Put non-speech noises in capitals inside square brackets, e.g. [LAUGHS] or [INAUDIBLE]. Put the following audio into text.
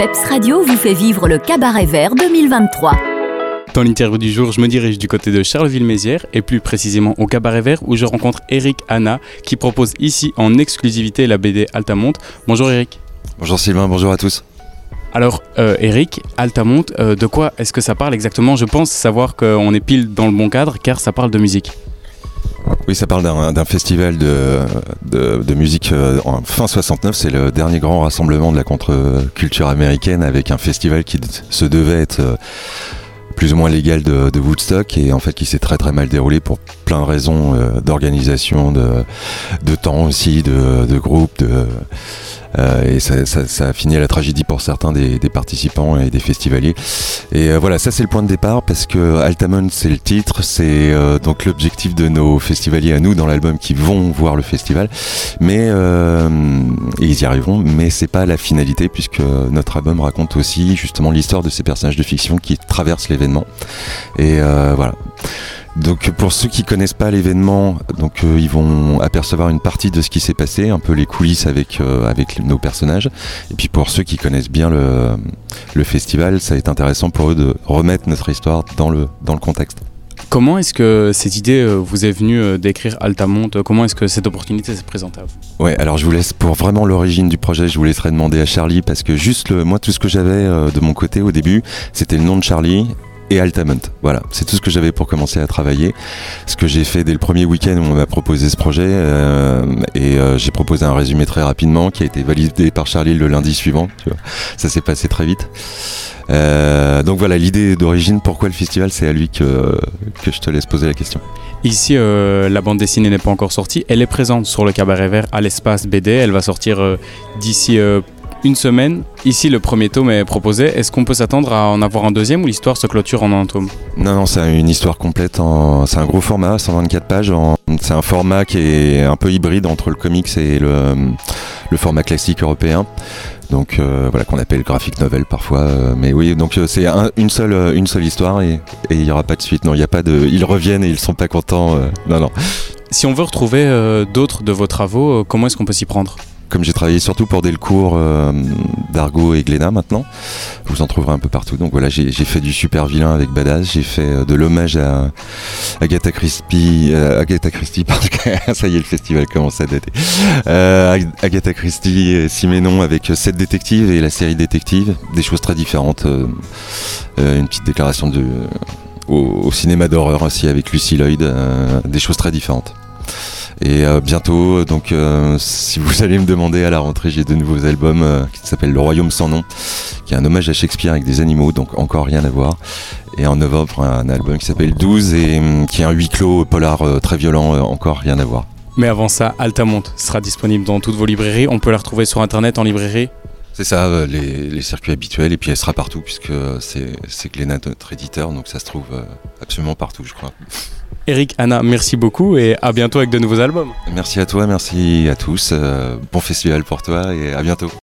PEPS Radio vous fait vivre le Cabaret Vert 2023. Dans l'interview du jour, je me dirige du côté de Charleville-Mézières et plus précisément au Cabaret Vert où je rencontre Eric Anna qui propose ici en exclusivité la BD Altamonte. Bonjour Eric. Bonjour Sylvain, bonjour à tous. Alors euh, Eric, Altamonte, euh, de quoi est-ce que ça parle exactement? Je pense savoir qu'on est pile dans le bon cadre car ça parle de musique. Oui, ça parle d'un festival de, de, musique euh, en fin 69. C'est le dernier grand rassemblement de la contre-culture américaine avec un festival qui se devait être euh, plus ou moins légal de, Woodstock et en fait qui s'est très très mal déroulé pour plein de raisons euh, d'organisation, de, de, temps aussi, de, de groupe, de et ça, a fini à la tragédie pour certains des, participants et des festivaliers. Et euh, voilà, ça c'est le point de départ parce que Altamont c'est le titre, c'est euh, donc l'objectif de nos festivaliers à nous dans l'album qui vont voir le festival, mais ils y arriveront, mais c'est pas la finalité puisque notre album raconte aussi justement l'histoire de ces personnages de fiction qui traversent l'événement. Et voilà. Donc pour ceux qui connaissent pas l'événement, donc euh, ils vont apercevoir une partie de ce qui s'est passé, un peu les coulisses avec euh, avec nos personnages. Et puis pour ceux qui connaissent bien le, le festival, ça va être intéressant pour eux de remettre notre histoire dans le dans le contexte. Comment est-ce que cette idée euh, vous est venue d'écrire Altamonte Comment est-ce que cette opportunité s'est présentée à vous? Ouais, alors je vous laisse pour vraiment l'origine du projet, je vous laisserai demander à Charlie parce que juste le, moi tout ce que j'avais de mon côté au début, c'était le nom de Charlie et Altamont. Voilà, c'est tout ce que j'avais pour commencer à travailler. Ce que j'ai fait dès le premier week-end où on m'a proposé ce projet, euh, et euh, j'ai proposé un résumé très rapidement qui a été validé par Charlie le lundi suivant. Tu vois. Ça s'est passé très vite. Euh, donc voilà, l'idée d'origine, pourquoi le festival, c'est à lui que, que je te laisse poser la question. Ici, la bande dessinée n'est pas encore sortie. Elle est présente sur le Cabaret Vert à l'espace BD. Elle va sortir d'ici une semaine. Ici, le premier tome est proposé. Est-ce qu'on peut s'attendre à en avoir un deuxième ou l'histoire se clôture en un tome Non, non, c'est une histoire complète. En... C'est un gros format, 124 pages. C'est un format qui est un peu hybride entre le comics et le, le format classique européen. Donc euh, voilà qu'on appelle graphic novel parfois, euh, mais oui donc euh, c'est une seule une seule histoire et il n'y aura pas de suite. Non, il n'y a pas de, ils reviennent et ils sont pas contents. non non. Si on veut retrouver d'autres de vos travaux, comment est-ce qu'on peut s'y prendre? Comme j'ai travaillé surtout pour Delcourt, euh, Dargo et Glénat maintenant, vous en trouverez un peu partout. Donc voilà, j'ai fait du super vilain avec Badass, j'ai fait euh, de l'hommage à Agatha Christie, euh, Agatha Christie [LAUGHS] parce que ça y est, le festival commence à dater. Agatha Christie et Siménon avec sept détectives et la série détective, des choses très différentes. une petite déclaration de, au, cinéma d'horreur aussi avec Lucy Lloyd, des choses très différentes. Et euh, bientôt, donc euh, si vous [LAUGHS] allez me demander à la rentrée, j'ai de nouveaux albums euh, qui s'appellent Le Royaume sans nom, qui est un hommage à Shakespeare avec des animaux, donc encore rien à voir. Et en novembre, un album qui s'appelle 12 et qui est un huis clos polar très violent, encore rien à voir. Mais avant ça, Altamonte sera disponible dans toutes vos librairies. On peut la retrouver sur internet en librairie? C'est ça, les, les, circuits habituels, et puis elle sera partout, puisque c'est Glénat, notre éditeur, donc ça se trouve absolument partout, je crois. Eric, Anna, merci beaucoup et à bientôt avec de nouveaux albums. Merci à toi, merci à tous. Euh, bon festival pour toi et à bientôt.